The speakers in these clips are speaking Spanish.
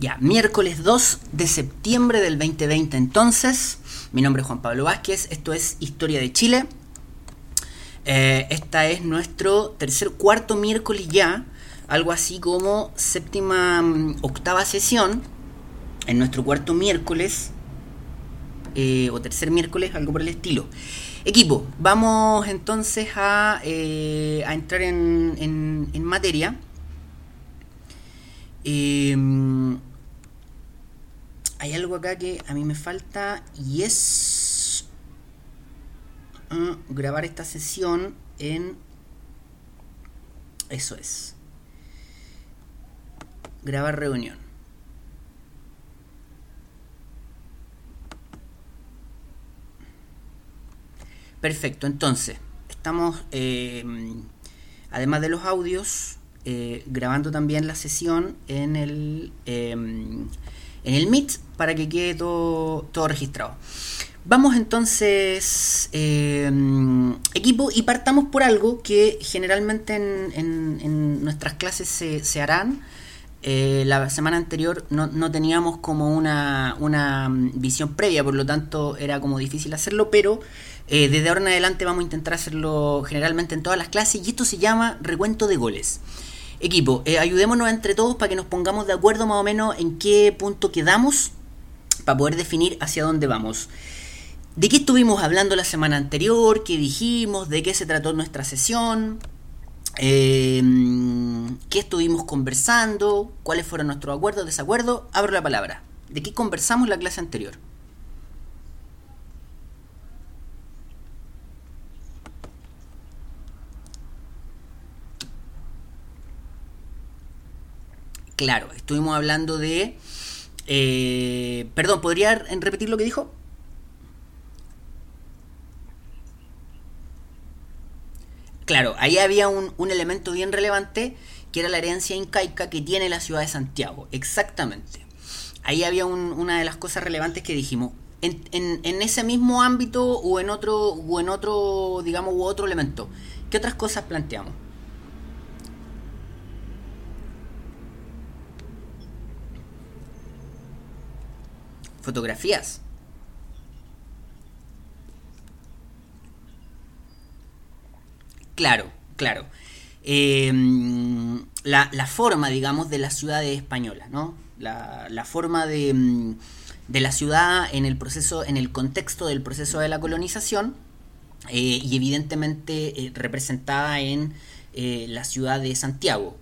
Ya, miércoles 2 de septiembre del 2020 entonces. Mi nombre es Juan Pablo Vázquez, esto es Historia de Chile. Eh, esta es nuestro tercer, cuarto miércoles ya, algo así como séptima, mm, octava sesión, en nuestro cuarto miércoles, eh, o tercer miércoles, algo por el estilo. Equipo, vamos entonces a, eh, a entrar en, en, materia. Eh, hay algo acá que a mí me falta y es uh, grabar esta sesión en... Eso es. Grabar reunión. Perfecto, entonces, estamos, eh, además de los audios, eh, grabando también la sesión en el, eh, en el Meet para que quede todo, todo registrado. Vamos entonces, eh, equipo, y partamos por algo que generalmente en, en, nuestras clases se, se harán. Eh, la semana anterior no, no teníamos como una, una, visión previa, por lo tanto era como difícil hacerlo, pero eh, desde ahora en adelante vamos a intentar hacerlo generalmente en todas las clases y esto se llama recuento de goles. Equipo, ayudémonos entre todos para que nos pongamos de acuerdo más o menos en qué punto quedamos para poder definir hacia dónde vamos. ¿De qué estuvimos hablando la semana anterior? ¿Qué dijimos? ¿De qué se trató nuestra sesión? Eh, ¿Qué estuvimos conversando? ¿Cuáles fueron nuestros acuerdos, desacuerdos? Abro la palabra. ¿De qué conversamos la clase anterior? Claro, estuvimos hablando de... Eh, perdón, ¿podría repetir lo que dijo? Claro, ahí había un, elemento bien relevante que era la herencia incaica que tiene la ciudad de Santiago. Exactamente. Ahí había un, una de las cosas relevantes que dijimos. En, en, en, ese mismo ámbito o en otro, o en otro, digamos, u otro elemento. ¿Qué otras cosas planteamos? Fotografías. Claro, claro. Eh, la, forma, digamos, de la ciudad española, ¿no? La, forma de, de, la ciudad en el proceso, en el contexto del proceso de la colonización, eh, y evidentemente eh, representada en eh, la ciudad de Santiago.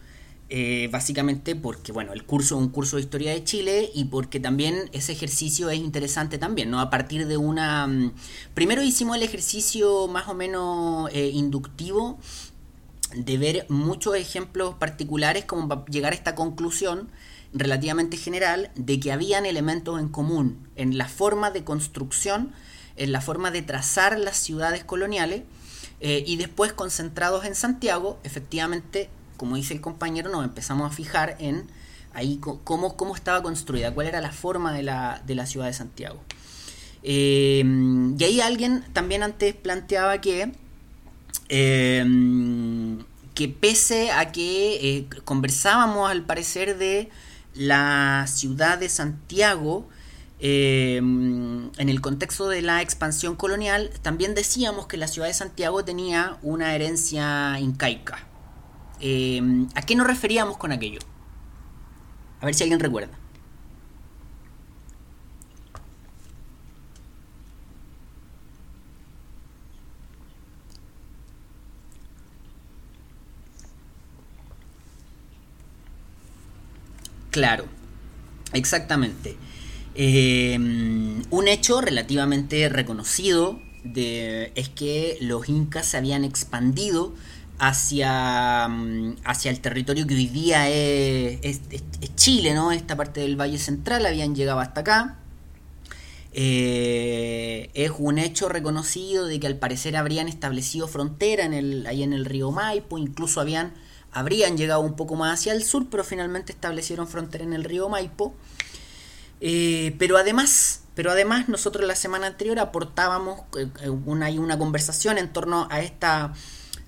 Básicamente porque, bueno, el curso es un curso de historia de Chile y porque también ese ejercicio es interesante también, ¿no? A partir de una... Mm, primero hicimos el ejercicio más o menos inductivo de ver muchos ejemplos particulares como para llegar a esta conclusión relativamente general de que habían elementos en común en la forma de construcción, en la forma de trazar las ciudades coloniales eh, y después concentrados en Santiago, efectivamente, como dice el compañero, nos empezamos a fijar en ahí cómo, cómo estaba construida, cuál era la forma de la, de la ciudad de Santiago. Eh, y ahí alguien también antes planteaba que eh, que pese a que eh, conversábamos al parecer de la ciudad de Santiago, eh, en el contexto de la expansión colonial, también decíamos que la ciudad de Santiago tenía una herencia incaica. Eh, ¿A qué nos referíamos con aquello? A ver si alguien recuerda. Claro, exactamente. Eh, un hecho relativamente reconocido de, es que los incas se habían expandido hacia, mm, hacia el territorio que hoy día es, es, Chile, ¿no? Esta parte del Valle Central habían llegado hasta acá. Eh, es un hecho reconocido de que al parecer habrían establecido frontera en el, ahí en el río Maipo, incluso habían habrían llegado un poco más hacia el sur, pero finalmente establecieron frontera en el río Maipo. Eh, pero además, pero además nosotros la semana anterior aportábamos eh, una, una conversación en torno a esta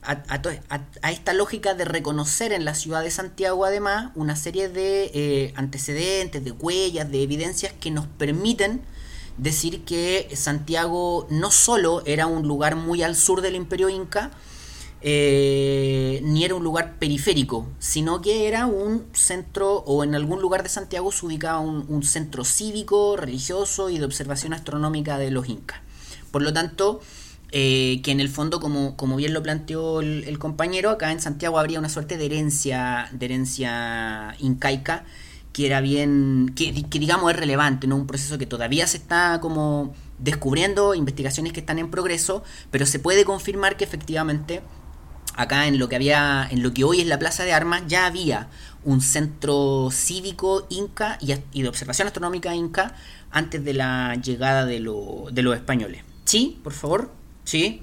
a, esta lógica de reconocer en la ciudad de Santiago además una serie de eh, antecedentes, de huellas, de evidencias que nos permiten decir que Santiago no solo era un lugar muy al sur del imperio inca, eh, ni era un lugar periférico, sino que era un centro, o en algún lugar de Santiago se ubicaba un, centro cívico, religioso y de observación astronómica de los incas. Por lo tanto, eh, que en el fondo, como, como bien lo planteó el, compañero, acá en Santiago habría una suerte de herencia, de herencia incaica que era bien, que, digamos es relevante, ¿no? Un proceso que todavía se está como descubriendo, investigaciones que están en progreso, pero se puede confirmar que efectivamente acá en lo que había, en lo que hoy es la Plaza de Armas, ya había un centro cívico inca y, de observación astronómica inca antes de la llegada de, de los españoles. Sí, por favor, sí.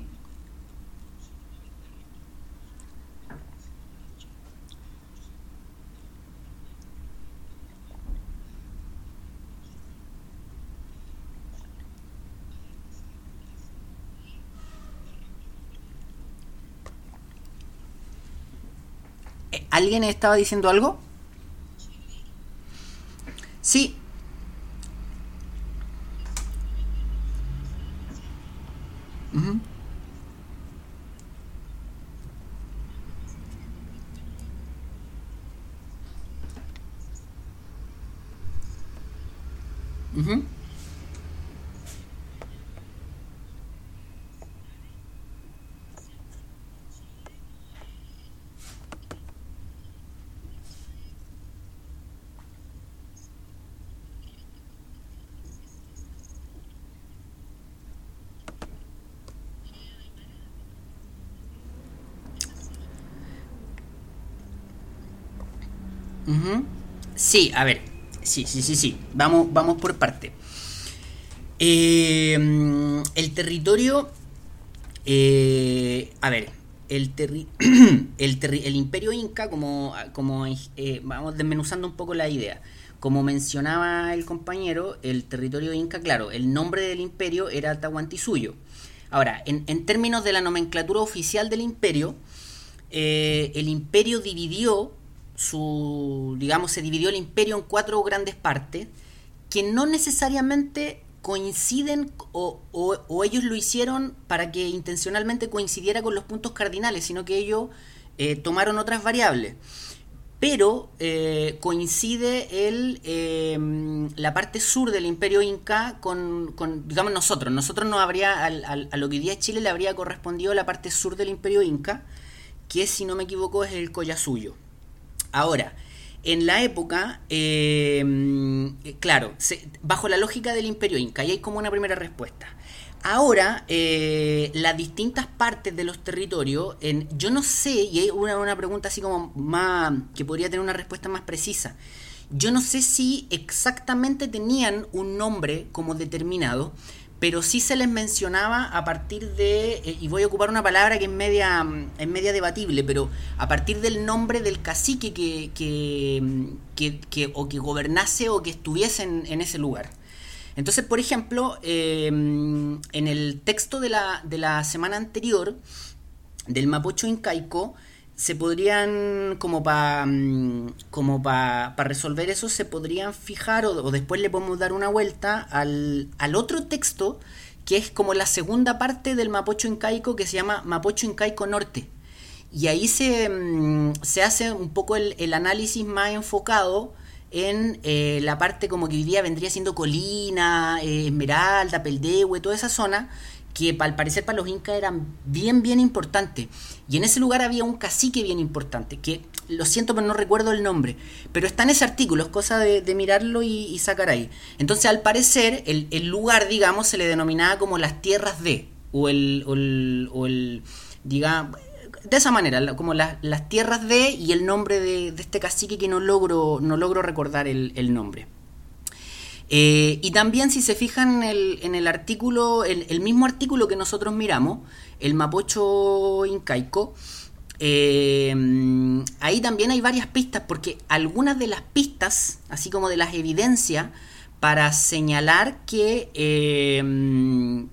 ¿Alguien estaba diciendo algo? Sí. Uh Sí, a ver. Sí, sí, sí, sí. Vamos, vamos por parte. Eh, el territorio. Eh, a ver. El, el, el, imperio inca, como, como eh, vamos desmenuzando un poco la idea. Como mencionaba el compañero, el territorio inca, claro, el nombre del imperio era Tahuantinsuyo. Ahora, en, en términos de la nomenclatura oficial del imperio, el imperio dividió su, digamos, se dividió el imperio en cuatro grandes partes que no necesariamente coinciden o, ellos lo hicieron para que intencionalmente coincidiera con los puntos cardinales, sino que ellos eh, tomaron otras variables. Pero eh, coincide el, eh, la parte sur del imperio inca con, digamos, nosotros. Nosotros no habría, a lo que hoy día Chile le habría correspondido la parte sur del imperio inca, que si no me equivoco es el Collasuyo. Ahora, en la época, em, claro, bajo la lógica del imperio inca, y hay como una primera respuesta. Ahora, eh, las distintas partes de los territorios, yo no sé, y hay una, una pregunta así como más, que podría tener una respuesta más precisa. Yo no sé si exactamente tenían un nombre como determinado, pero sí se les mencionaba a partir de, eh, y voy a ocupar una palabra que es media, mm, es media debatible, pero a partir del nombre del cacique que, que, mm, o que gobernase o que estuviese en, ese lugar. Entonces, por ejemplo, em, en el texto de la, de la semana anterior, del Mapocho incaico, se podrían, como para mm, como para resolver eso, se podrían fijar o, después le podemos dar una vuelta al, al, otro texto que es como la segunda parte del Mapocho Incaico que se llama Mapocho Incaico Norte. Y ahí se, mm, se hace un poco el, el análisis más enfocado en eh, la parte como que hoy día vendría siendo Colina, eh, Esmeralda, Peldehue, toda esa zona, que al parecer para los incas eran bien, bien importantes. Y en ese lugar había un cacique bien importante, que lo siento pero no recuerdo el nombre, pero está en ese artículo, es cosa de, mirarlo y, sacar ahí. Entonces al parecer el, lugar, digamos, se le denominaba como las tierras de, o el, o el, digamos, de esa manera, como las tierras de y el nombre de, este cacique que no logro, no logro recordar el nombre. Eh, y también si se fijan en el, artículo, el, mismo artículo que nosotros miramos, el Mapocho Incaico, eh, ahí también hay varias pistas, porque algunas de las pistas, así como de las evidencias, para señalar que, eh,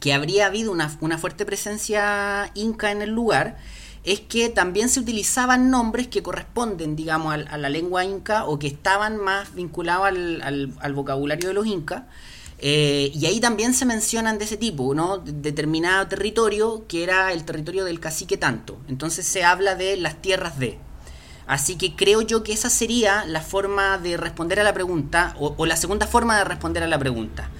que habría habido una, una fuerte presencia inca en el lugar es que también se utilizaban nombres que corresponden, digamos, a, la lengua inca o que estaban más vinculados al, vocabulario de los incas. Eh, y ahí también se mencionan de ese tipo, ¿no? determinado territorio que era el territorio del cacique tanto. Entonces se habla de las tierras de. Así que creo yo que esa sería la forma de responder a la pregunta, o la segunda forma de responder a la pregunta.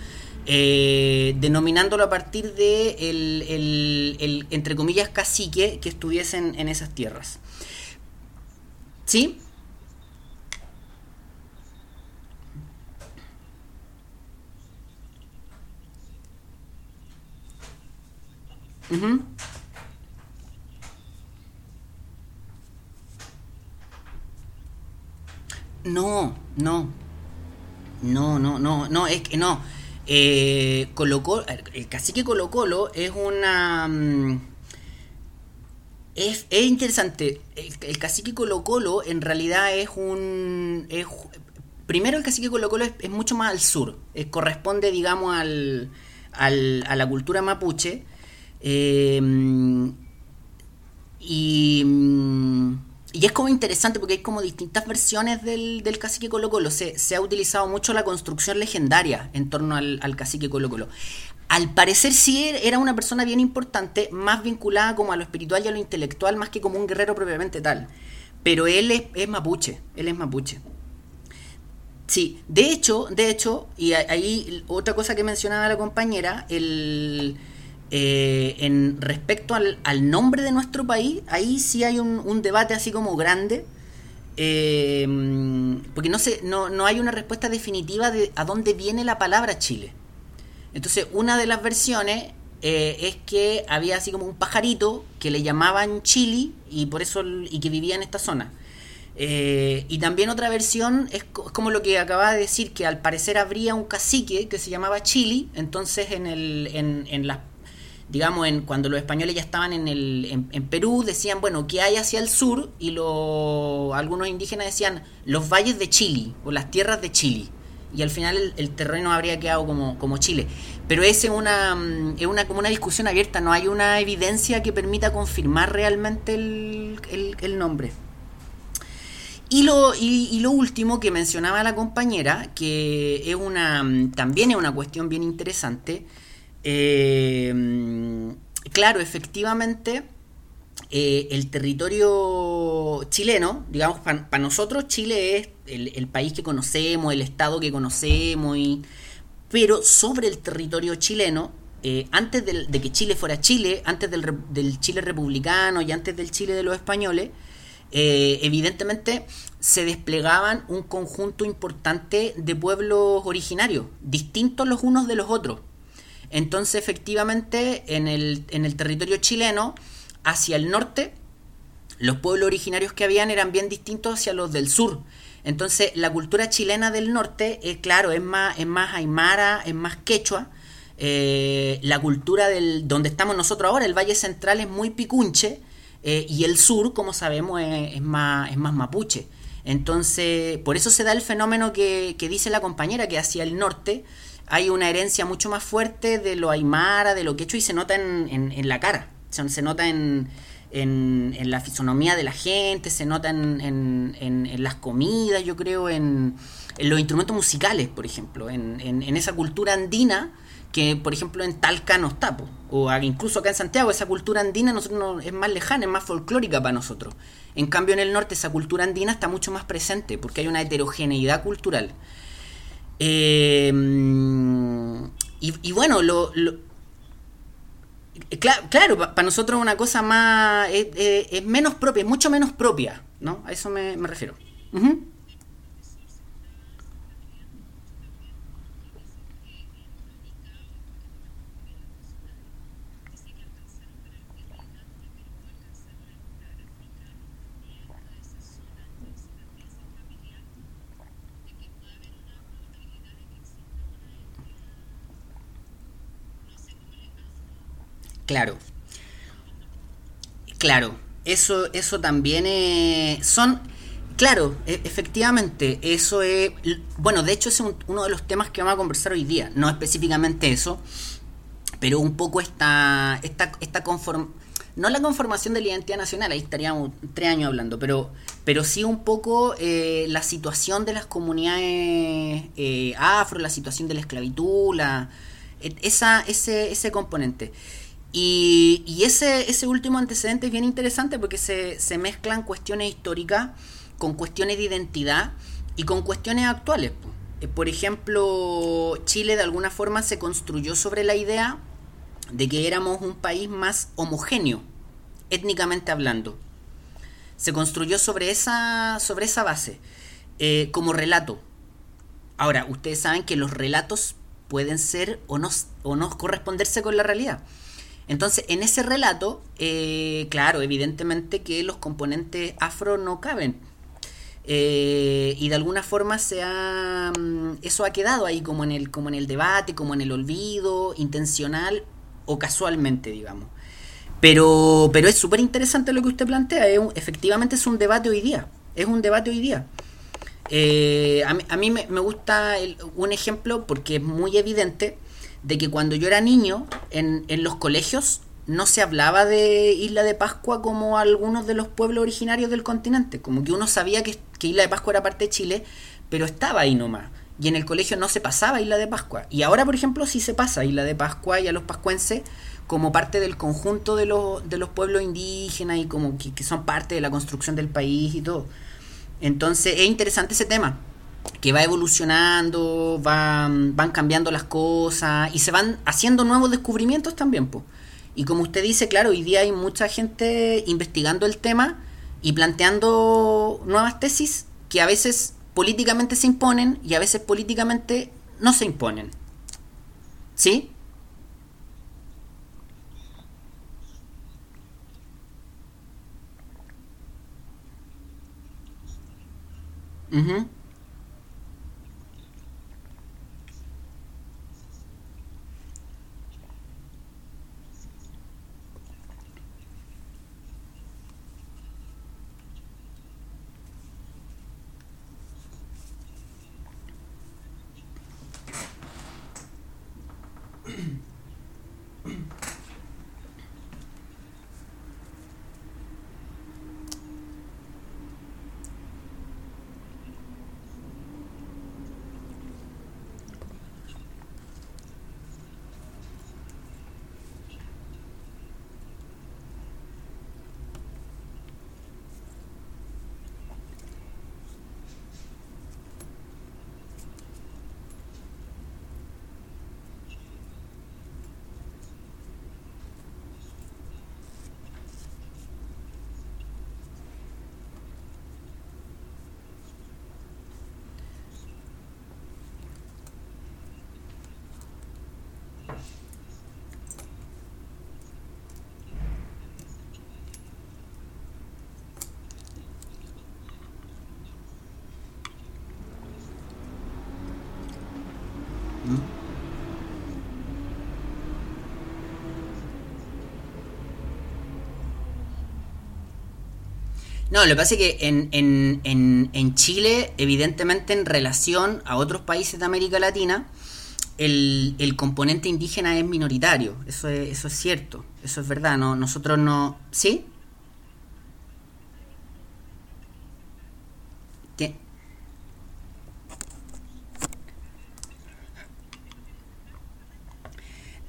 Eh, denominándolo a partir de el, entre comillas, cacique que estuviesen en esas tierras. ¿Sí? No, no. No, no, no, no, es que no. Eh, el cacique Colo Colo es una... Mm, es, interesante. El, cacique Colo Colo en realidad es un... primero el cacique Colo Colo es, mucho más al sur. Corresponde, digamos, al, al, a la cultura mapuche. Eh, y... Y es como interesante porque hay como distintas versiones del, del cacique Colo Colo. Se, se, ha utilizado mucho la construcción legendaria en torno al, al, cacique Colo Colo. Al parecer sí era una persona bien importante, más vinculada como a lo espiritual y a lo intelectual, más que como un guerrero propiamente tal. Pero él es, es mapuche, él es mapuche. Sí, de hecho, de hecho, y ahí otra cosa que mencionaba la compañera, el eh, en respecto al, nombre de nuestro país, ahí sí hay un, debate así como grande, eh, porque no, sé, no, no, hay una respuesta definitiva de a dónde viene la palabra Chile. Entonces, una de las versiones eh, es que había así como un pajarito que le llamaban Chili y por eso y que vivía en esta zona. y también otra versión es, como lo que acaba de decir, que al parecer habría un cacique que se llamaba Chili, entonces en, el, en las digamos, en, cuando los españoles ya estaban en, el, en, Perú, decían, bueno, ¿qué hay hacia el sur? Y lo, algunos indígenas decían, los valles de Chile o las tierras de Chile. Y al final el, terreno habría quedado como, como Chile. Pero es una, es una, como una discusión abierta, no hay una evidencia que permita confirmar realmente el, el, nombre. Y lo, y, lo último que mencionaba la compañera, que es una, también es una cuestión bien interesante, eh, claro, efectivamente, eh, el territorio chileno, digamos, para nosotros Chile es el, país que conocemos, el estado que conocemos, pero sobre el territorio chileno, eh, antes de que Chile fuera Chile, antes del, del, Chile republicano y antes del Chile de los españoles, evidentemente se desplegaban un conjunto importante de pueblos originarios, distintos los unos de los otros. Entonces, efectivamente, en el, en el territorio chileno, hacia el norte, los pueblos originarios que habían eran bien distintos hacia los del sur. Entonces, la cultura chilena del norte, es claro, es más, es más aymara, es más quechua. Eh, la cultura del donde estamos nosotros ahora, el Valle Central, es muy picunche. Eh, y el sur, como sabemos, es, más, es más mapuche. Entonces, por eso se da el fenómeno que, que dice la compañera, que hacia el norte hay una herencia mucho más fuerte de lo aymara, de lo quechua y se nota en, en, la cara, se, nota en, en, la fisonomía de la gente, se nota en, las comidas, yo creo, en, los instrumentos musicales, por ejemplo, en, esa cultura andina que, por ejemplo, en Talca no está, o incluso acá en Santiago, esa cultura andina nosotros es más lejana, es más folclórica para nosotros. En cambio, en el norte esa cultura andina está mucho más presente, porque hay una heterogeneidad cultural. Eh, y, bueno, lo, claro, para nosotros una cosa más, es, menos propia, es mucho menos propia, ¿no? A eso me, refiero. Claro. Claro. Eso, eso también es, son... Claro, e, efectivamente, eso es... Bueno, de hecho es uno de los temas que vamos a conversar hoy día. No específicamente eso, pero un poco esta, esta, esta conform no la conformación de la identidad nacional, ahí estaríamos tres años hablando, pero, pero sí un poco eh, la situación de las comunidades eh, afro, la situación de la esclavitud, la, esa, ese, ese componente. Y, ese, ese último antecedente es bien interesante porque se, se mezclan cuestiones históricas con cuestiones de identidad y con cuestiones actuales. Eh, por ejemplo, Chile de alguna forma se construyó sobre la idea de que éramos un país más homogéneo, étnicamente hablando. Se construyó sobre esa, sobre esa base, eh, como relato. Ahora, ustedes saben que los relatos pueden ser o no, o no corresponderse con la realidad. Entonces, en ese relato, eh, claro, evidentemente que los componentes afro no caben. Eh, y de alguna forma se ha, mm, eso ha quedado ahí como en, el, como en el debate, como en el olvido, intencional o casualmente, digamos. Pero, pero es súper interesante lo que usted plantea. efectivamente es un debate hoy día. Es un debate hoy día. Eh, a, mí, me, gusta un ejemplo porque es muy evidente de que cuando yo era niño en, en los colegios no se hablaba de Isla de Pascua como algunos de los pueblos originarios del continente. Como que uno sabía que, que Isla de Pascua era parte de Chile, pero estaba ahí nomás y en el colegio no se pasaba Isla de Pascua. Y ahora, por ejemplo, sí se pasa Isla de Pascua y a los pascuenses como parte del conjunto de los, de los pueblos indígenas y como que, son parte de la construcción del país y todo. Entonces es interesante ese tema, que va evolucionando, van, van cambiando las cosas y se van haciendo nuevos descubrimientos también. Y como usted dice, claro, hoy día hay mucha gente investigando el tema y planteando nuevas tesis que a veces políticamente se imponen y a veces políticamente no se imponen. ¿Sí? No, lo que pasa es que en, en, en, en, Chile, evidentemente en relación a otros países de América Latina, el, el componente indígena es minoritario. Eso es, eso es cierto, eso es verdad. No, nosotros no... ¿Sí?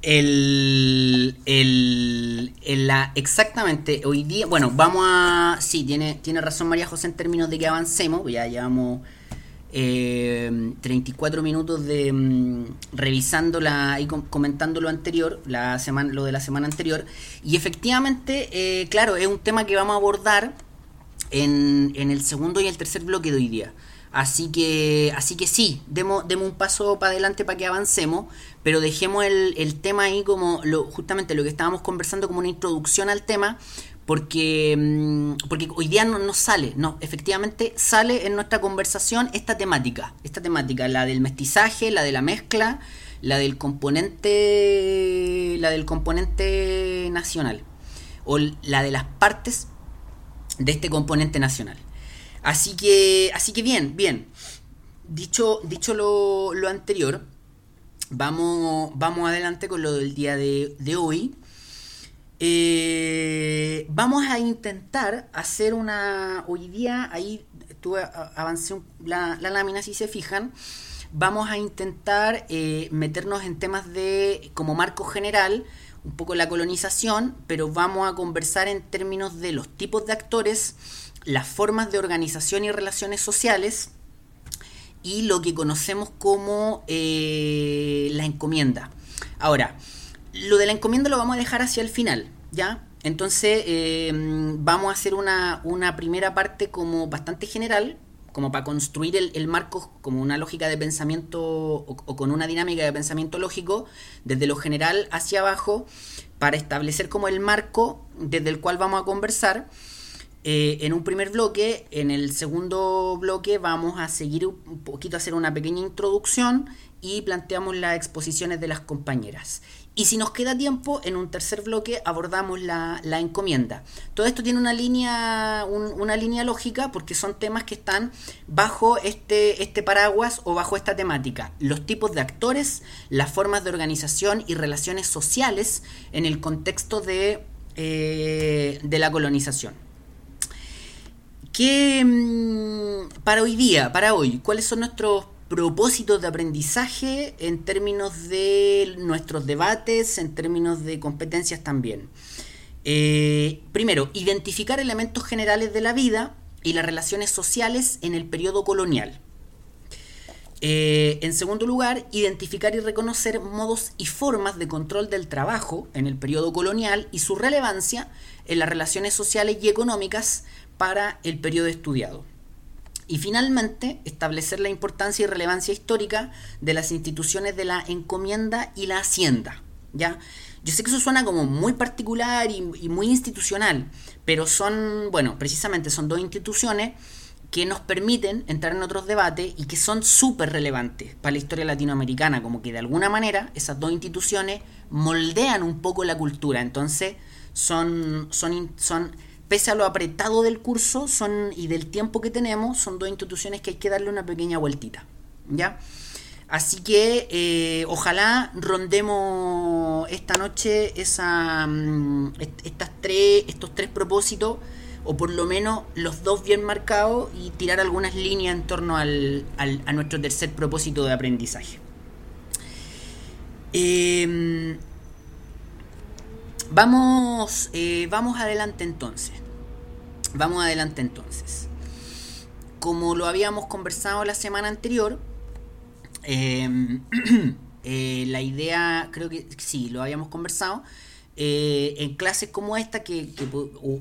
El, el, la, exactamente, hoy día, bueno, vamos a, sí, tiene, tiene razón María José en términos de que avancemos, ya llevamos eh, 34 minutos de mm, revisando la, y comentando lo anterior, la semana, lo de la semana anterior, y efectivamente, eh, claro, es un tema que vamos a abordar en, en el segundo y el tercer bloque de hoy día. Así que, así que sí, demos, demos un paso para adelante para que avancemos, pero dejemos el, el tema ahí como lo, justamente lo que estábamos conversando como una introducción al tema, porque, mm, porque hoy día no, no sale, no, efectivamente sale en nuestra conversación esta temática, esta temática, la del mestizaje, la de la mezcla, la del componente, la del componente nacional, o la de las partes de este componente nacional. Así que, así que bien, bien. Dicho, dicho lo, lo anterior, vamos, vamos adelante con lo del día de, hoy. Eh, vamos a intentar hacer una. Hoy día, ahí tuve, avancé la, la lámina, si se fijan. Vamos a intentar eh, meternos en temas de, como marco general, un poco la colonización, pero vamos a conversar en términos de los tipos de actores, las formas de organización y relaciones sociales y lo que conocemos como eh, la encomienda. Ahora, lo de la encomienda lo vamos a dejar hacia el final, ¿ya? Entonces eh, vamos a hacer una, una, primera parte como bastante general, como para construir el, marco como una lógica de pensamiento o, con una dinámica de pensamiento lógico desde lo general hacia abajo para establecer como el marco desde el cual vamos a conversar. Eh, en un primer bloque, en el segundo bloque vamos a seguir un poquito hacer una pequeña introducción y planteamos las exposiciones de las compañeras. Y si nos queda tiempo, en un tercer bloque abordamos la, encomienda. Todo esto tiene una línea, una línea lógica porque son temas que están bajo este, este paraguas o bajo esta temática. Los tipos de actores, las formas de organización y relaciones sociales en el contexto de, eh, de la colonización. ¿Qué, mm, para hoy día, para hoy, cuáles son nuestros propósitos de aprendizaje en términos de nuestros debates, en términos de competencias también. Eh, primero, identificar elementos generales de la vida y las relaciones sociales en el periodo colonial. Eh, en segundo lugar, identificar y reconocer modos y formas de control del trabajo en el periodo colonial y su relevancia en las relaciones sociales y económicas para el periodo estudiado. Y finalmente, establecer la importancia y relevancia histórica de las instituciones de la encomienda y la hacienda. ¿ya? Yo sé que eso suena como muy particular y, muy institucional, pero son, bueno, precisamente son dos instituciones que nos permiten entrar en otros debates y que son súper relevantes para la historia latinoamericana, como que de alguna manera esas dos instituciones moldean un poco la cultura, entonces son, son, son pese a lo apretado del curso son, y del tiempo que tenemos, son dos instituciones que hay que darle una pequeña vueltita. ¿Ya? Así que eh, ojalá rondemos esta noche esa, mm, estas tres, estos tres propósitos, o por lo menos los dos bien marcados, y tirar algunas líneas en torno al, a nuestro tercer propósito de aprendizaje. Em, vamos, eh, vamos adelante entonces. Vamos adelante entonces. Como lo habíamos conversado la semana anterior, em, eh, la idea, creo que sí, lo habíamos conversado, eh, en clases como esta, que,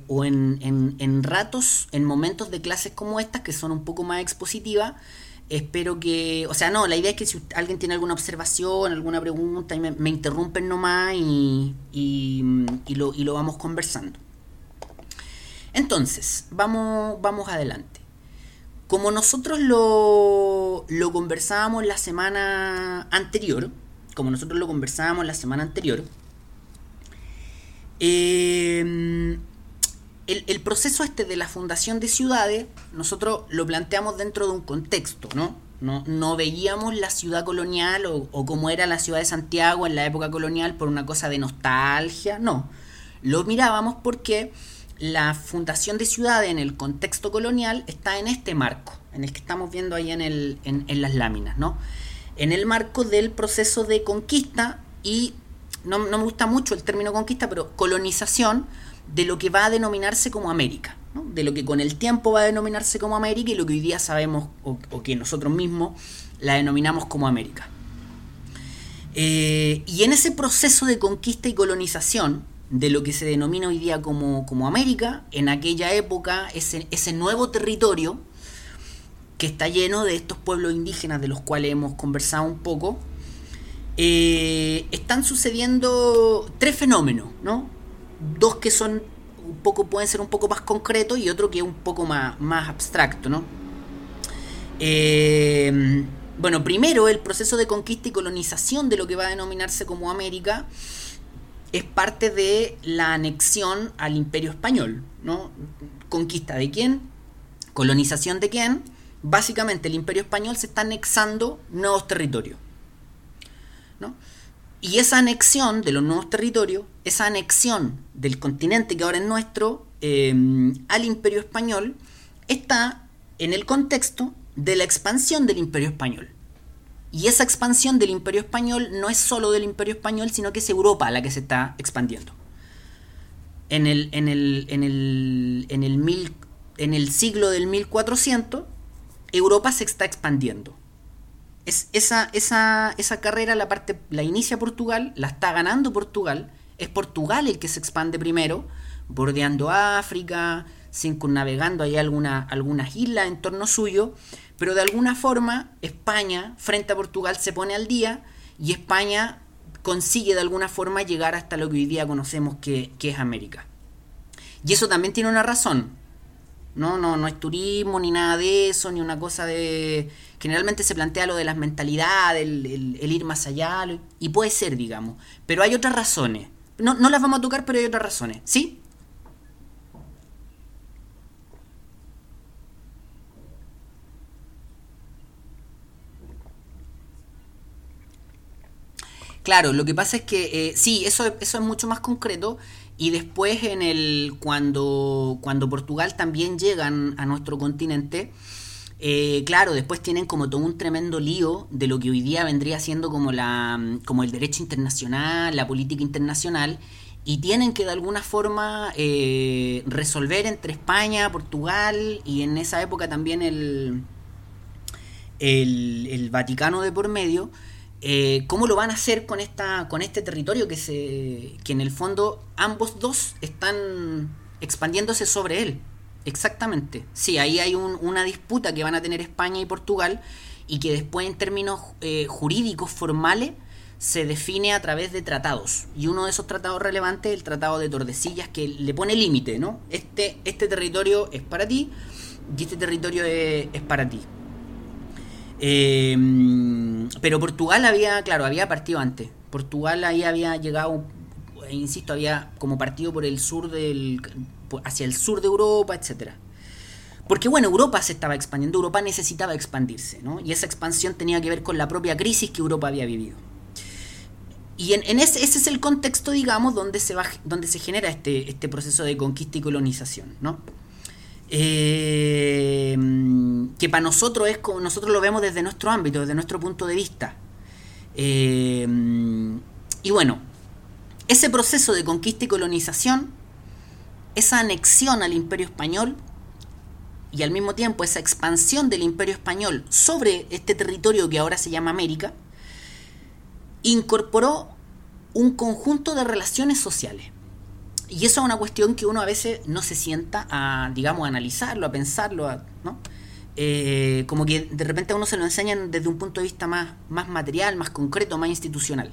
o, en, en, ratos, en momentos de clases como estas, que son un poco más expositivas, espero que, o sea, no, la idea es que si alguien tiene alguna observación, alguna pregunta, me, me interrumpen nomás y, y, lo, y lo vamos conversando. Entonces, vamos, vamos adelante. Como nosotros lo, lo conversábamos la semana anterior, como nosotros lo conversábamos la semana anterior, eh, el, proceso este de la fundación de ciudades, nosotros lo planteamos dentro de un contexto, ¿no? No, no veíamos la ciudad colonial o, o como era la ciudad de Santiago en la época colonial por una cosa de nostalgia, no. Lo mirábamos porque la fundación de ciudades en el contexto colonial está en este marco, en el que estamos viendo ahí en, el, en, las láminas, ¿no? En el marco del proceso de conquista y, no, me gusta mucho el término conquista, pero colonización de lo que va a denominarse como América, de lo que con el tiempo va a denominarse como América y lo que hoy día sabemos o, que nosotros mismos la denominamos como América. Eh, y en ese proceso de conquista y colonización, de lo que se denomina hoy día como, América, en aquella época ese, ese nuevo territorio que está lleno de estos pueblos indígenas de los cuales hemos conversado un poco, eh, están sucediendo tres fenómenos, ¿no? Dos que son un poco, pueden ser un poco más concretos y otro que es un poco más, más abstracto, ¿no? Eh, bueno, primero el proceso de conquista y colonización de lo que va a denominarse como América es parte de la anexión al imperio español, ¿no? ¿Conquista de quién? ¿Colonización de quién? Básicamente el imperio español se está anexando nuevos territorios. ¿no? Y esa anexión de los nuevos territorios, esa anexión del continente que ahora es nuestro eh, al imperio español, está en el contexto de la expansión del imperio español. Y esa expansión del imperio español no es solo del imperio español, sino que es Europa la que se está expandiendo. En el, en el, en el, en el, mil, en el siglo del 1400, Europa se está expandiendo. Es, esa, esa, esa carrera la, parte, la inicia Portugal, la está ganando Portugal. Es Portugal el que se expande primero, bordeando África, circunnavegando ahí alguna, algunas islas en torno suyo, pero de alguna forma España frente a Portugal se pone al día y España consigue de alguna forma llegar hasta lo que hoy día conocemos que, es América. Y eso también tiene una razón. No, no, no es turismo ni nada de eso, ni una cosa de... Generalmente se plantea lo de las mentalidades, el, el ir más allá, y puede ser, digamos. Pero hay otras razones. No, no las vamos a tocar, pero hay otras razones. ¿Sí? Claro, lo que pasa es que eh, sí, eso, eso es mucho más concreto. Y después en el cuando, cuando Portugal también llegan a nuestro continente, eh, claro, después tienen como todo un tremendo lío de lo que hoy día vendría siendo como la como el derecho internacional, la política internacional, y tienen que de alguna forma eh, resolver entre España, Portugal y en esa época también el, el, el Vaticano de por medio eh, cómo lo van a hacer con esta con este territorio que se que en el fondo ambos dos están expandiéndose sobre él exactamente. Sí ahí hay una disputa que van a tener España y Portugal y que después en términos eh, jurídicos formales se define a través de tratados. Y uno de esos tratados relevantes es el tratado de Tordesillas que le pone límite no este este territorio es para ti y este territorio es para ti. Em, pero Portugal había, claro, había partido antes. Portugal ahí había llegado, insisto, había como partido por el sur del, hacia el sur de Europa, etcétera. Porque bueno, Europa se estaba expandiendo, Europa necesitaba expandirse, ¿no? Y esa expansión tenía que ver con la propia crisis que Europa había vivido. Y en, ese, ese, es el contexto, digamos, donde se, va, donde se genera este, este proceso de conquista y colonización, ¿no? Eh, que para nosotros es como nosotros lo vemos desde nuestro ámbito, desde nuestro punto de vista. Eh, y bueno, ese proceso de conquista y colonización, esa anexión al imperio español y al mismo tiempo esa expansión del imperio español sobre este territorio que ahora se llama América, incorporó un conjunto de relaciones sociales. Y eso es una cuestión que uno a veces no se sienta a, digamos, a analizarlo, a pensarlo, ¿no? Eh, como que de repente a uno se lo enseñan desde un punto de vista más, más material, más concreto, más institucional.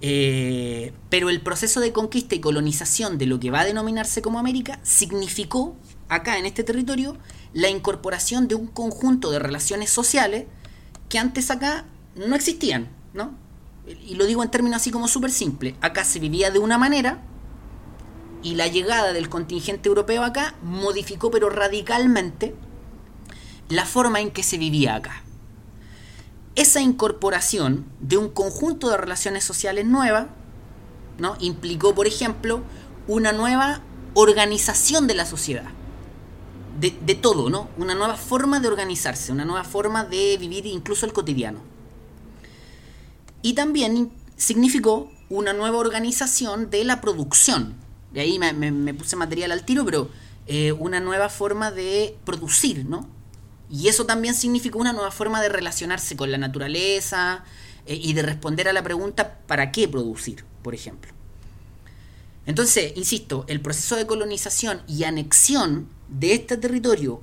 Eh, pero el proceso de conquista y colonización de lo que va a denominarse como América significó acá en este territorio la incorporación de un conjunto de relaciones sociales que antes acá no existían, ¿no? Y lo digo en términos así como súper simple. Acá se vivía de una manera y la llegada del contingente europeo acá modificó pero radicalmente la forma en que se vivía acá. Esa incorporación de un conjunto de relaciones sociales nuevas ¿no? implicó, por ejemplo, una nueva organización de la sociedad. De, de, todo, ¿no? Una nueva forma de organizarse, una nueva forma de vivir incluso el cotidiano. Y también significó una nueva organización de la producción, de ahí me, puse material al tiro, pero eh, una nueva forma de producir, ¿no? Y eso también significó una nueva forma de relacionarse con la naturaleza eh, y de responder a la pregunta ¿para qué producir? por ejemplo. Entonces, insisto, el proceso de colonización y anexión de este territorio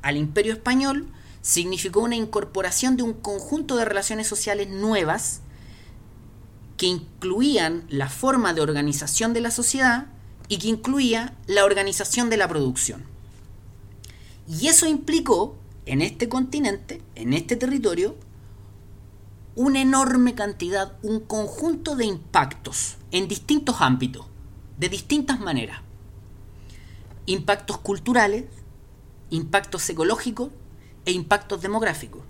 al imperio español significó una incorporación de un conjunto de relaciones sociales nuevas que incluían la forma de organización de la sociedad y que incluía la organización de la producción. Y eso implicó en este continente, en este territorio, una enorme cantidad, un conjunto de impactos en distintos ámbitos, de distintas maneras. Impactos culturales, impactos ecológicos e impactos demográficos.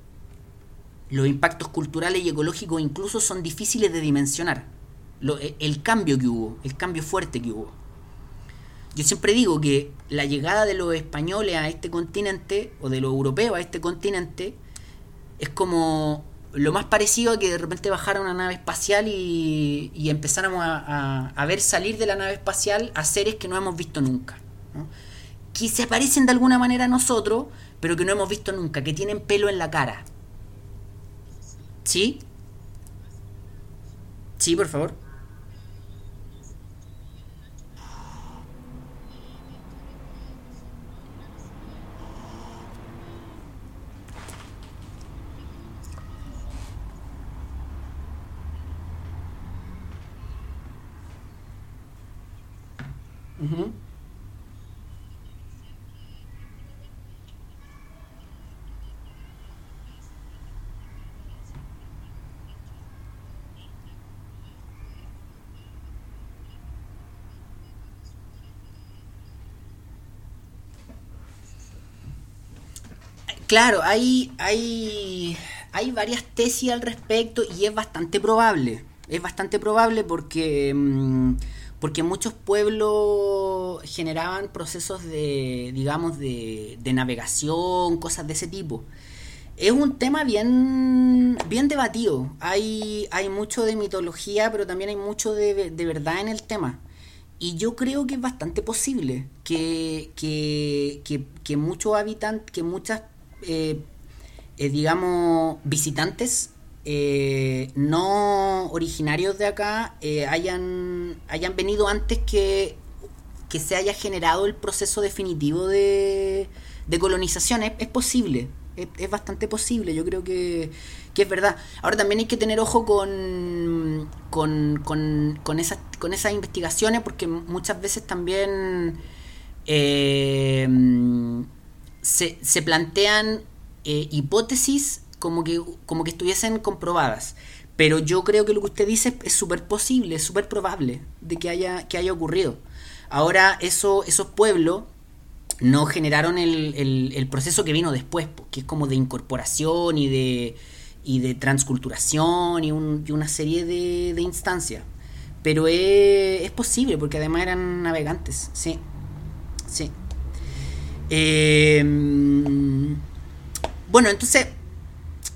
los impactos culturales y ecológicos incluso son difíciles de dimensionar. E, el cambio que hubo, el cambio fuerte que hubo. Yo siempre digo que la llegada de los españoles a este continente, o de los europeos a este continente, es como lo más parecido a que de repente bajara una nave espacial y, y empezáramos a, ver salir de la nave espacial a seres que no hemos visto nunca. Que se parecen de alguna manera a nosotros, pero que no hemos visto nunca, que tienen pelo en la cara. ¿Sí? Sí, por favor. Claro, hay, hay, hay varias tesis al respecto y es bastante probable. Es bastante probable porque, mm, porque muchos pueblos generaban procesos de, digamos, de, de navegación, cosas de ese tipo. Es un tema bien, bien debatido. Hay, hay mucho de mitología, pero también hay mucho de, de verdad en el tema. Y yo creo que es bastante posible que, que, que, muchos habitantes, que muchas eh, eh, digamos, visitantes eh, no originarios de acá hayan, hayan venido antes que, que se haya generado el proceso definitivo de, de colonización. Es, posible, es, bastante posible, yo creo que, que, es verdad. Ahora también hay que tener ojo con, con, con, con, esas, con esas investigaciones porque muchas veces también se, se plantean eh, hipótesis como que, como que estuviesen comprobadas. Pero yo creo que lo que usted dice es súper posible, es súper probable de que haya, que haya ocurrido. Ahora, eso, esos pueblos no generaron el, el, proceso que vino después, que es como de incorporación y de, y de transculturación y, un, y una serie de, de instancias. Pero es, es, posible, porque además eran navegantes, sí. Sí. Em, bueno, entonces,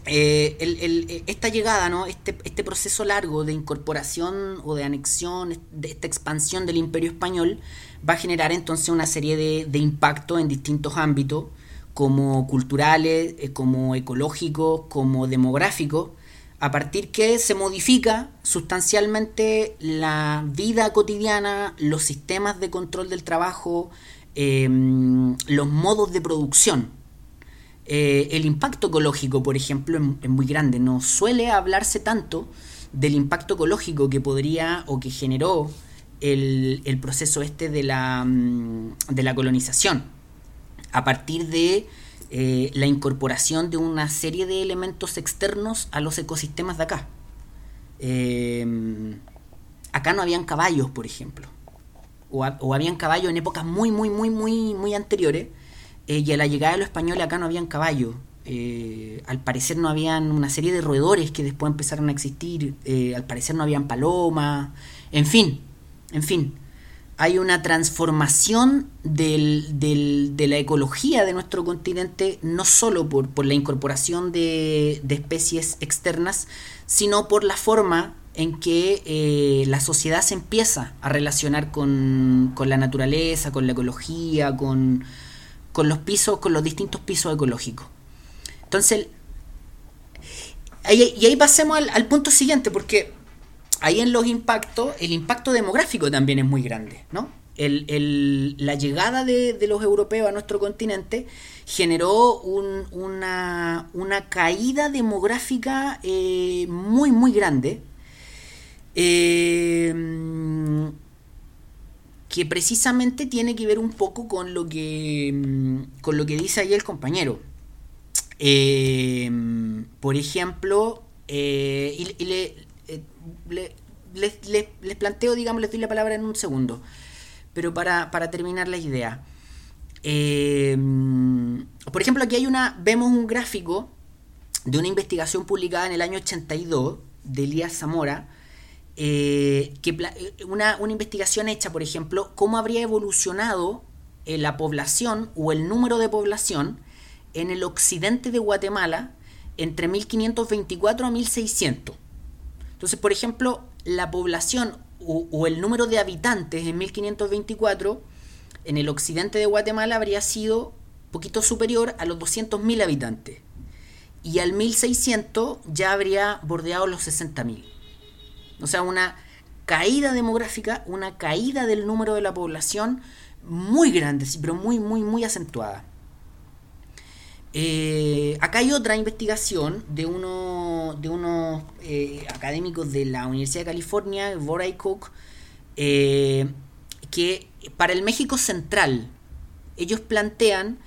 eh, esta llegada, ¿no? Este, este, proceso largo de incorporación o de anexión, de esta expansión del imperio español, va a generar entonces una serie de, de impactos en distintos ámbitos, como culturales, eh, como ecológicos, como demográficos, a partir que se modifica sustancialmente la vida cotidiana, los sistemas de control del trabajo, Em, los modos de producción. Eh, el impacto ecológico, por ejemplo, es, muy grande. No suele hablarse tanto del impacto ecológico que podría o que generó el, proceso este de la, mm, de la colonización a partir de eh, la incorporación de una serie de elementos externos a los ecosistemas de acá. Em, acá no habían caballos, por ejemplo o, habían caballos en épocas muy, muy, muy, muy, muy anteriores, eh, y a la llegada de los españoles acá no habían caballos. Eh, al parecer no habían una serie de roedores que después empezaron a existir, eh, al parecer no habían palomas, en fin, en fin. Hay una transformación del, del, de la ecología de nuestro continente, no solo por, por la incorporación de, de especies externas, sino por la forma en que la sociedad se empieza a relacionar con, la naturaleza, con la ecología, con, los pisos, con los distintos pisos ecológicos. Entonces, y ahí pasemos al, punto siguiente, porque ahí en los impactos, el impacto demográfico también es muy grande, ¿no? la llegada de, los europeos a nuestro continente generó una, caída demográfica eh, muy, muy grande eh, que precisamente tiene que ver un poco con lo que, mm, con lo que dice ahí el compañero. Eh, por ejemplo, eh, y, le, les, planteo, digamos, les doy la palabra en un segundo, pero para, terminar la idea. por ejemplo, aquí hay una, vemos un gráfico de una investigación publicada en el año 82 de Elías Zamora, eh, que, eh, una, una, investigación hecha, por ejemplo, cómo habría evolucionado eh, la población o el número de población en el occidente de Guatemala entre 1524 a 1600. Entonces, por ejemplo, la población o, o el número de habitantes en 1524 en el occidente de Guatemala habría sido poquito superior a los 200.000 habitantes. Y al 1600 ya habría bordeado los 60.000. O sea, una caída demográfica, una caída del número de la población muy grande, pero muy, muy, muy acentuada. Eh, acá hay otra investigación de, uno, de unos eh, académicos de la Universidad de California, Bora y Cook, eh, que para el México Central, ellos plantean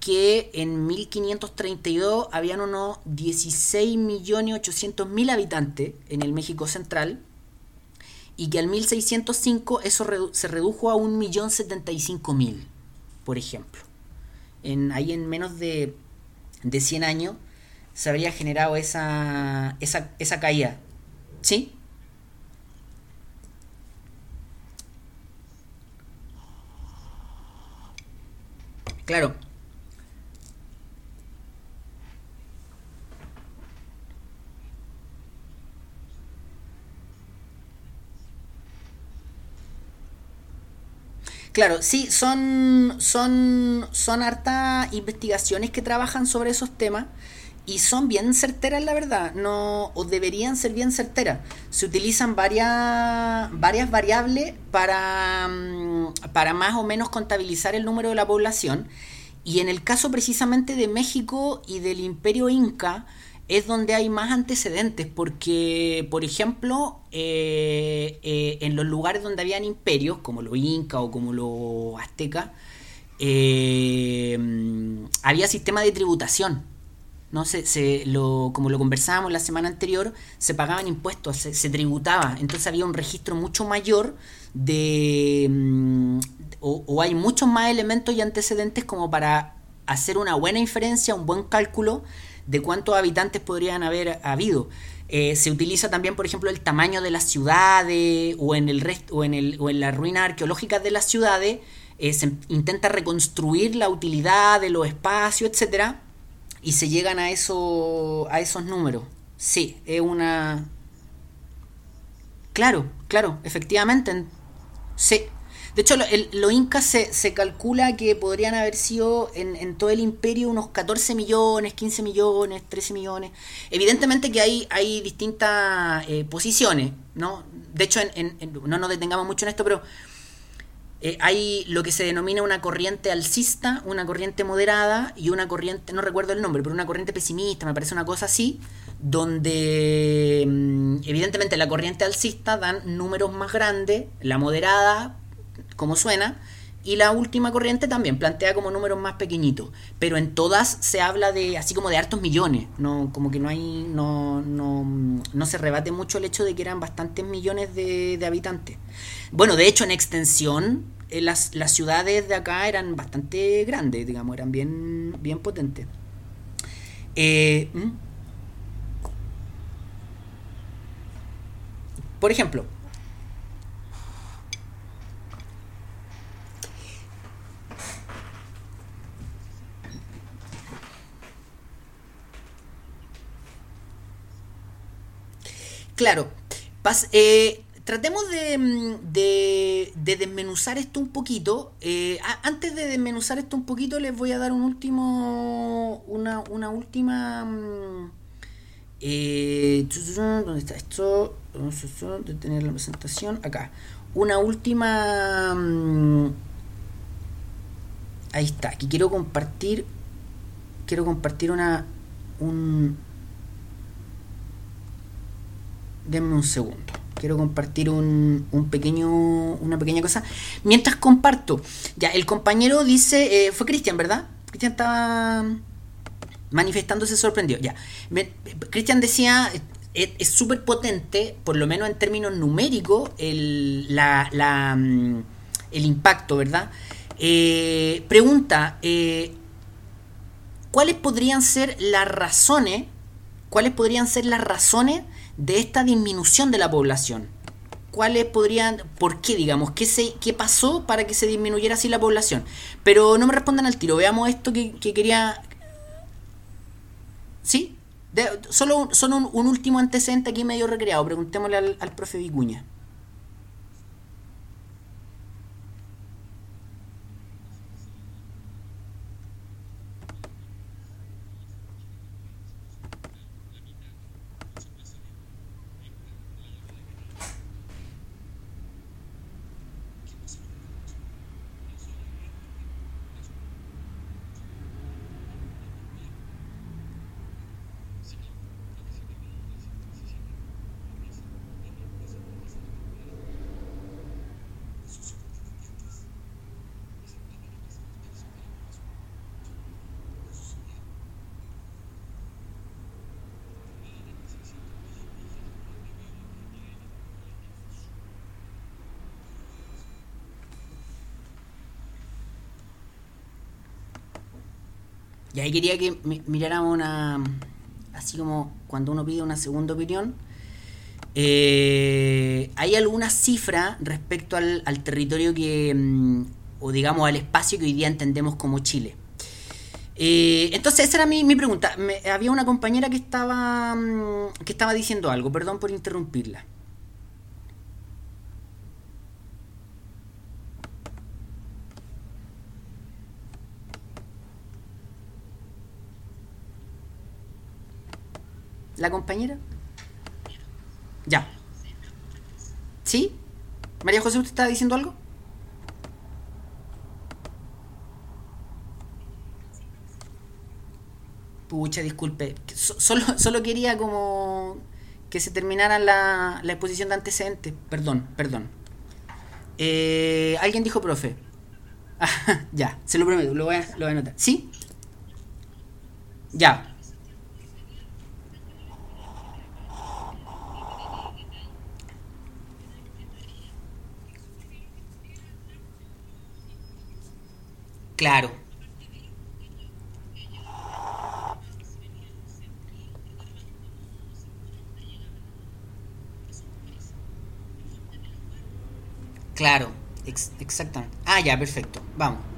que en 1532 habían unos 16.800.000 habitantes en el México Central y que al 1605 eso se redujo a 1.075.000, por ejemplo. En, ahí en menos de, de 100 años se habría generado esa, esa, esa caída. ¿Sí? Claro, Claro, sí, son, son, son hartas investigaciones que trabajan sobre esos temas y son bien certeras, la verdad, no, o deberían ser bien certeras. Se utilizan varias, varias variables para, mm, para más o menos contabilizar el número de la población. Y en el caso precisamente de México y del imperio inca, es donde hay más antecedentes, porque, por ejemplo, eh, eh, en los lugares donde habían imperios, como los incas o como los aztecas, eh, había sistema de tributación. ¿no? Se, se, lo, como lo conversábamos la semana anterior, se pagaban impuestos, se, tributaba. Entonces había un registro mucho mayor de... Mm, o, o hay muchos más elementos y antecedentes como para hacer una buena inferencia, un buen cálculo de cuántos habitantes podrían haber habido. Eh, se utiliza también, por ejemplo, el tamaño de las ciudades o en el resto, o en el, o en las ruinas arqueológicas de las ciudades. Eh, se intenta reconstruir la utilidad de los espacios, etcétera, y se llegan a a esos números. Sí, es una. Claro, claro, efectivamente. Sí. De hecho, los incas se, calcula que podrían haber sido en, todo el imperio unos 14 millones, 15 millones, 13 millones. Evidentemente que hay, hay distintas eh, posiciones, ¿no? De hecho, no nos detengamos mucho en esto, pero eh, hay lo que se denomina una corriente alcista, una corriente moderada y una corriente, no recuerdo el nombre, pero una corriente pesimista, me parece una cosa así, donde mm, evidentemente la corriente alcista dan números más grandes, la moderada como suena, y la última corriente también plantea como números más pequeñitos, pero en todas se habla de así como de hartos millones, no como que no hay no, no, no se rebate mucho el hecho de que eran bastantes millones de, habitantes. Bueno, de hecho en extensión eh, las, las, ciudades de acá eran bastante grandes, digamos, eran bien bien potentes. Eh, por ejemplo, Claro. Eh, tratemos mm, de, de, desmenuzar esto un poquito. Eh, antes de desmenuzar esto un poquito, les voy a dar un último. Una, una última. Mm, eh, ¿Dónde está esto? De tener la presentación. Acá. Una última. Mm, ahí está. Aquí quiero compartir. Quiero compartir una. Un, denme un segundo. Quiero compartir un, un, pequeño, una pequeña cosa. Mientras comparto, ya, el compañero dice, eh, fue Cristian, ¿verdad? Cristian estaba manifestándose sorprendido. Ya, Cristian decía, es súper potente, por lo menos en términos numéricos, el, la, mm, el impacto, ¿verdad? Eh, pregunta, eh, ¿cuáles podrían ser las razones ¿cuáles podrían ser las razones de esta disminución de la población? ¿Cuáles podrían, por qué, digamos, qué, se, qué pasó para que se disminuyera así la población? Pero no me respondan al tiro, veamos esto que, quería... ¿Sí? solo solo un, último antecedente aquí medio recreado, preguntémosle al, al profe Vicuña. Y ahí quería que miráramos una. Así como cuando uno pide una segunda opinión. Eh, ¿Hay alguna cifra respecto al, territorio que. Mm, o digamos al espacio que hoy día entendemos como Chile? Eh, entonces, esa era mi, mi pregunta. había una compañera que estaba. Mm, que estaba diciendo algo, perdón por interrumpirla. ¿La compañera? Ya. ¿Sí? María José, ¿usted estaba diciendo algo? Pucha, disculpe. Solo, solo quería como que se terminara la, la exposición de antecedentes. Perdón, perdón. Eh, ¿Alguien dijo profe? ya, se lo prometo, lo voy, a, lo voy a anotar. ¿Sí? Ya, Claro. Claro, exactamente. Ah, ya, perfecto. Vamos.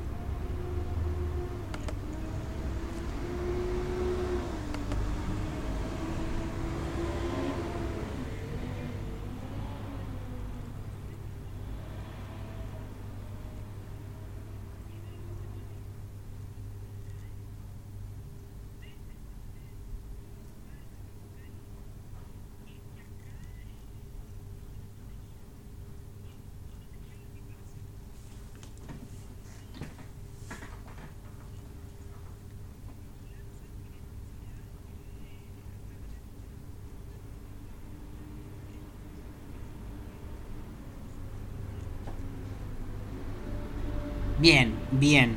Bien, bien.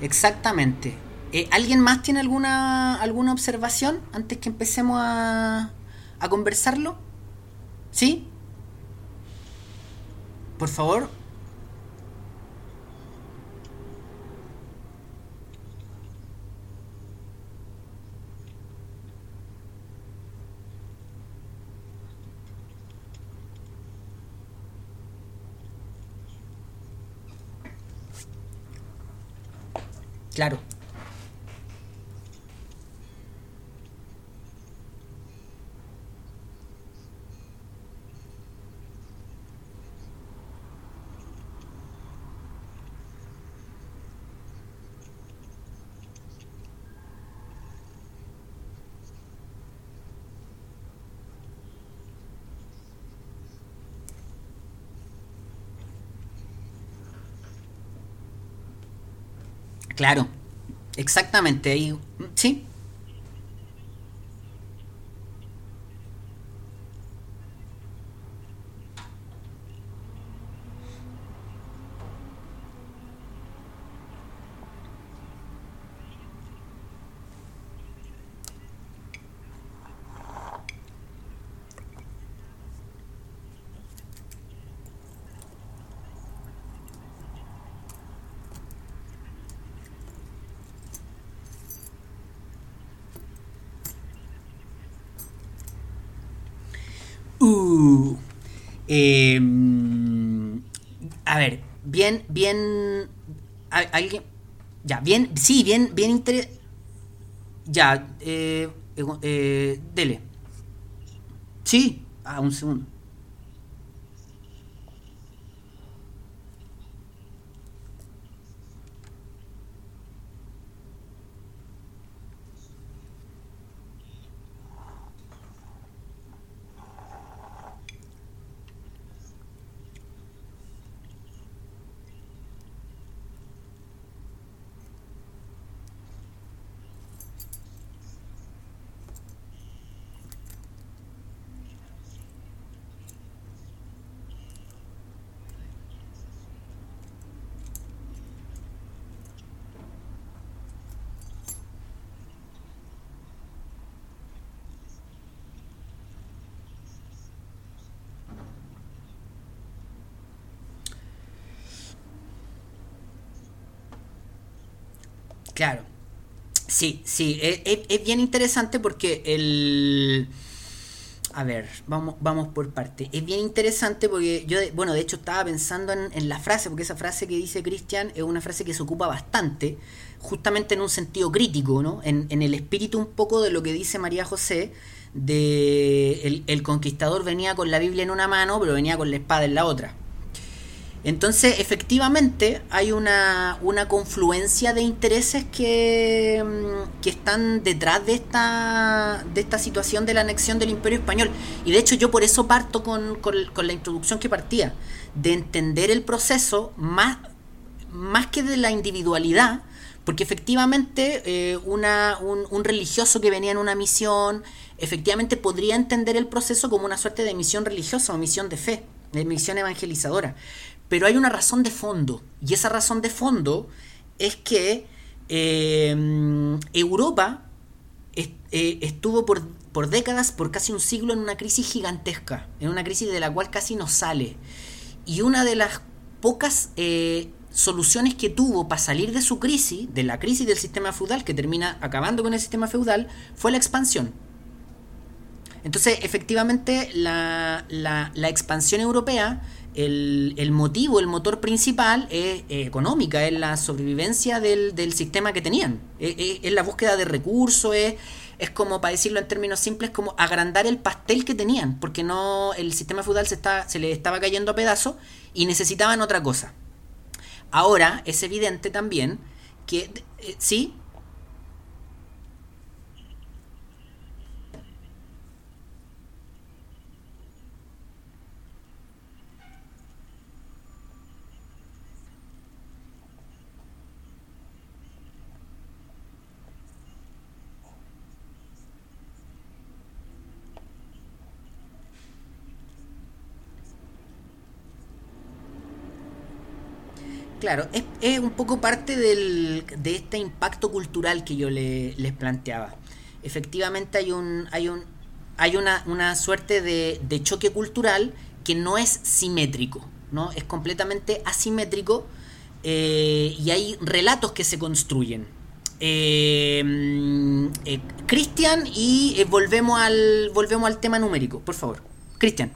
Exactamente. Eh, ¿Alguien más tiene alguna, alguna observación antes que empecemos a, a conversarlo? ¿Sí? Por favor. Claro. Claro, exactamente. Sí, Eh, a ver, bien, bien. ¿Alguien? Ya, bien, sí, bien, bien interesante. Ya, eh, eh, dele. Sí, ah, un segundo. Claro. Sí, sí, es, es- bien interesante porque el... A ver, vamos, vamos por parte. Es bien interesante porque yo, bueno, de hecho estaba pensando en, en la frase, porque esa frase que dice Cristian es una frase que se ocupa bastante, justamente en un sentido crítico, ¿no? En, en el espíritu un poco de lo que dice María José, de el, el conquistador venía con la Biblia en una mano, pero venía con la espada en la otra. Entonces, efectivamente, hay una, una confluencia de intereses que, mm, que están detrás de esta, de esta situación de la anexión del Imperio Español. Y de hecho yo por eso parto con, con, con la introducción que partía, de entender el proceso más, más que de la individualidad, porque efectivamente eh, una, un, un religioso que venía en una misión, efectivamente podría entender el proceso como una suerte de misión religiosa o misión de fe, de misión evangelizadora. Pero hay una razón de fondo, y esa razón de fondo es que eh, Europa eh, estuvo por, por décadas, por casi un siglo, en una crisis gigantesca, en una crisis de la cual casi no sale. Y una de las pocas eh, soluciones que tuvo para salir de su crisis, de la crisis del sistema feudal, que termina acabando con el sistema feudal, fue la expansión. Entonces, efectivamente, la- la expansión europea, el, el motivo, el motor principal es económica, es la sobrevivencia del, del sistema que tenían. Es la búsqueda de recursos, es, es como, para decirlo en términos simples, como agrandar el pastel que tenían, porque no el sistema feudal se, está, se les estaba cayendo a pedazos y necesitaban otra cosa. Ahora, es evidente también que, eh, sí, Claro, es, un poco parte del, de este impacto cultural que yo le- les planteaba. Efectivamente hay un, hay un, hay una, suerte de, de choque cultural que no es simétrico, ¿no? Es completamente asimétrico eh, y hay relatos que se construyen. Eh, mm, eh, Cristian y eh, volvemos al volvemos al tema numérico, por favor. Cristian.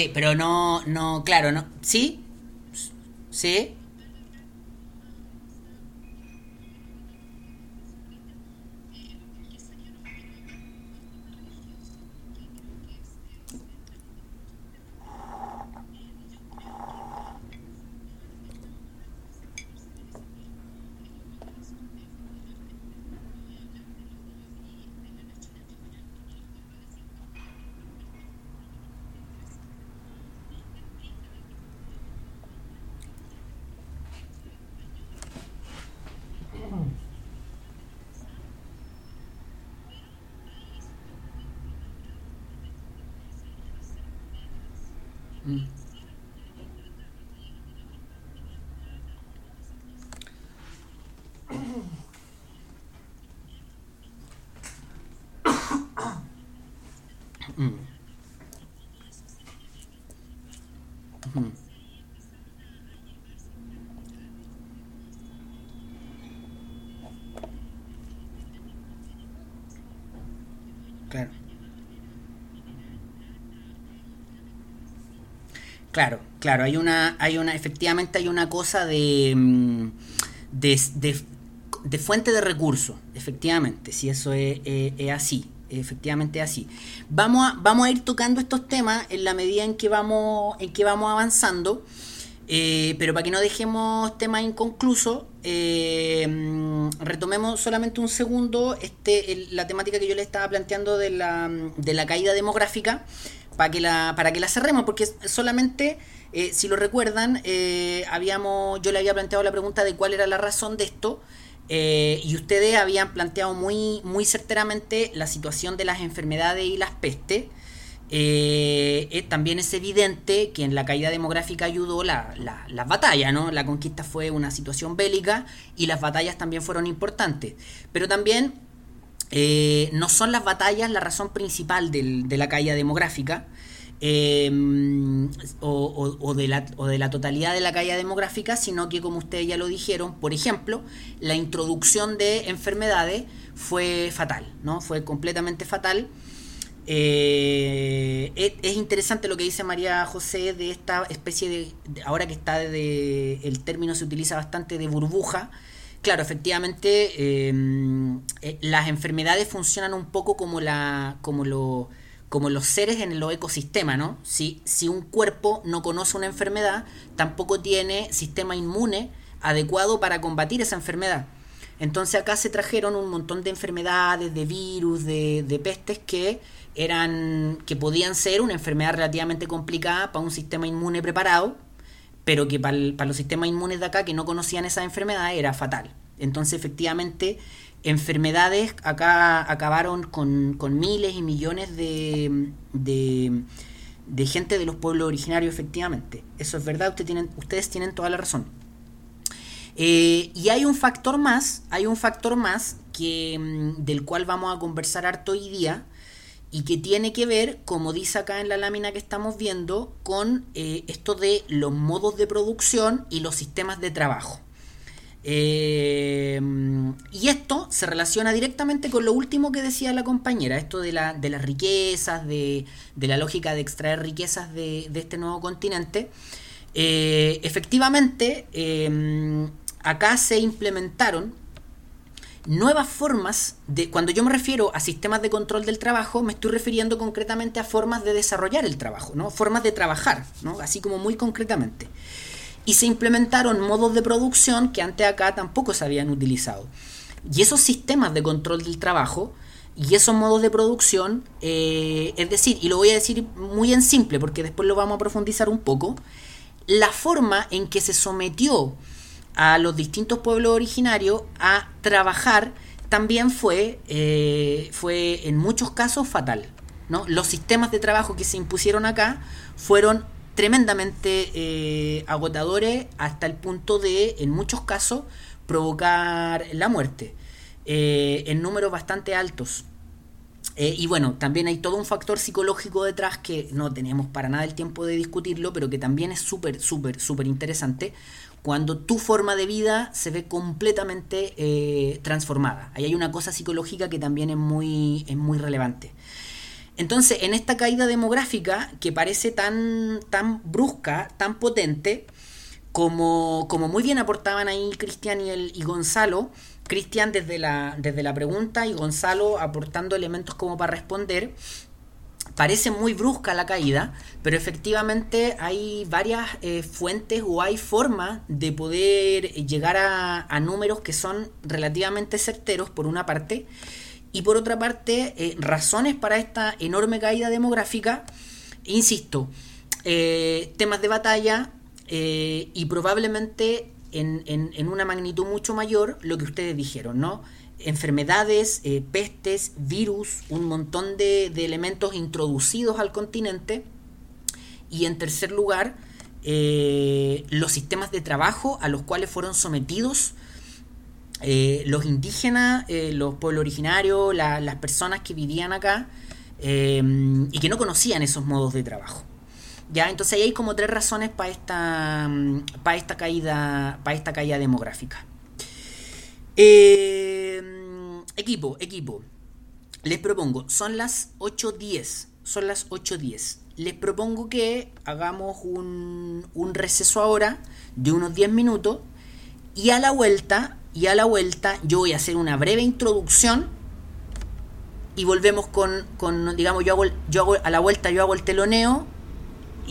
Sí, pero no, no, claro, no. ¿Sí? ¿Sí? Mm, mm, mm. Claro, claro, hay una, hay una, efectivamente hay una cosa de, mm, de, de- fuente de recursos, efectivamente, si eso es, así, efectivamente es así. Vamos a, vamos a ir tocando estos temas en la medida en que vamos, en que vamos avanzando, eh, pero para que no dejemos temas inconclusos, eh, mm, retomemos solamente un segundo este, la temática que yo le estaba planteando de la, de la caída demográfica para que la, para que la cerremos, porque solamente, eh, si lo recuerdan, eh, habíamos, yo le había planteado la pregunta de cuál era la razón de esto, eh, y ustedes habían planteado muy, muy certeramente la situación de las enfermedades y las pestes. También es evidente que en la caída demográfica ayudó la, la, batallas, ¿no? La conquista fue una situación bélica y las batallas también fueron importantes. Pero también eh, no son las batallas la razón principal del- de la caída demográfica eh, o, de la, totalidad de la caída demográfica, sino que como ustedes ya lo dijeron, por ejemplo, la introducción de enfermedades fue fatal, ¿no? Fue completamente fatal. Eh, es, es interesante lo que dice María José de esta especie de, de- ahora que está de, el término se utiliza bastante de burbuja. Claro, efectivamente, eh, eh, las enfermedades funcionan un poco como la, como lo, como los seres en los ecosistemas, ¿no? Si, si un cuerpo no conoce una enfermedad, tampoco tiene sistema inmune adecuado para combatir esa enfermedad. Entonces acá se trajeron un montón de enfermedades, de virus, de, de pestes que eran que podían ser una enfermedad relativamente complicada para un sistema inmune preparado, pero que para, los sistemas inmunes de acá que no conocían esa enfermedad era fatal. Entonces efectivamente enfermedades acá acabaron con, miles y millones de, de, de gente de los pueblos originarios efectivamente. Eso es verdad, ustedes tienen, ustedes tienen toda la razón. Eh, y hay un factor más, hay un factor más que, mm, del cual vamos a conversar harto hoy día y que tiene que ver, como dice acá en la lámina que estamos viendo, con eh, esto de los modos de producción y los sistemas de trabajo. Eh, y esto se relaciona directamente con lo último que decía la compañera, esto de, la, de las riquezas, de, la lógica de extraer riquezas de, este nuevo continente. Eh, efectivamente, acá se implementaron nuevas formas de... Cuando yo me refiero a sistemas de control del trabajo, me estoy refiriendo concretamente a formas de desarrollar el trabajo, ¿no? Formas de trabajar, ¿no? Así como muy concretamente. Y se implementaron modos de producción que antes acá tampoco se habían utilizado. Y esos sistemas de control del trabajo y esos modos de producción, eh, es decir, y lo voy a decir muy en simple porque después lo vamos a profundizar un poco, la forma en que se sometió a los distintos pueblos originarios a trabajar también fue, eh, fue en muchos casos fatal. ¿no? Los sistemas de trabajo que se impusieron acá fueron tremendamente eh, agotadores hasta el punto de, en muchos casos, provocar la muerte eh, en números bastante altos. Y bueno, también hay todo un factor psicológico detrás que no tenemos para nada el tiempo de discutirlo, pero que también es súper, súper, súper interesante cuando tu forma de vida se ve completamente eh, transformada. Ahí hay una cosa psicológica que también es muy, es muy relevante. Entonces, en esta caída demográfica, que parece tan, tan brusca, tan potente, como, como muy bien aportaban ahí Cristian y, y Gonzalo, Cristian desde la, desde la pregunta y Gonzalo aportando elementos como para responder. Parece muy brusca la caída, pero efectivamente hay varias eh, fuentes o hay formas de poder llegar a, números que son relativamente certeros, por una parte, y por otra parte, eh, razones para esta enorme caída demográfica. Insisto, eh, temas de batalla y probablemente en, una magnitud mucho mayor lo que ustedes dijeron, ¿no? Enfermedades, eh, pestes, virus, un montón de, elementos introducidos al continente. Y en tercer lugar, eh, los sistemas de trabajo a los cuales fueron sometidos eh, los indígenas, los pueblos originarios, las personas que vivían acá y que no conocían esos modos de trabajo. ¿Ya? Entonces ahí hay como tres razones para esta, para esta, caída, para esta caída demográfica. Equipo, equipo. Les propongo, son las 8.10. Son las 8.10. Les propongo que hagamos un, un receso ahora de unos 10 minutos. Y a la vuelta, y a la vuelta, yo voy a hacer una breve introducción. Y volvemos con, con digamos, yo hago, yo hago, a la vuelta yo hago el teloneo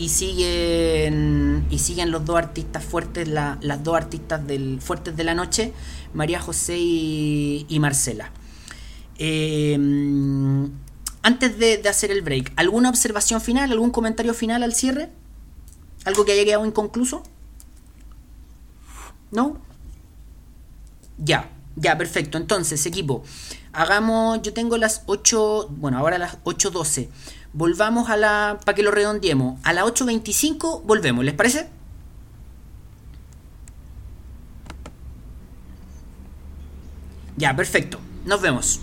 y siguen y siguen los dos artistas fuertes las dos artistas del fuertes de la noche María José y, Marcela em, antes de, hacer el break alguna observación final algún comentario final al cierre algo que haya quedado inconcluso no ya ya perfecto. Entonces equipo hagamos yo tengo las 8 bueno ahora las 8.12 volvamos a la, para que lo redondeemos, a las 8.25 volvemos, ¿les parece? Ya, perfecto, nos vemos.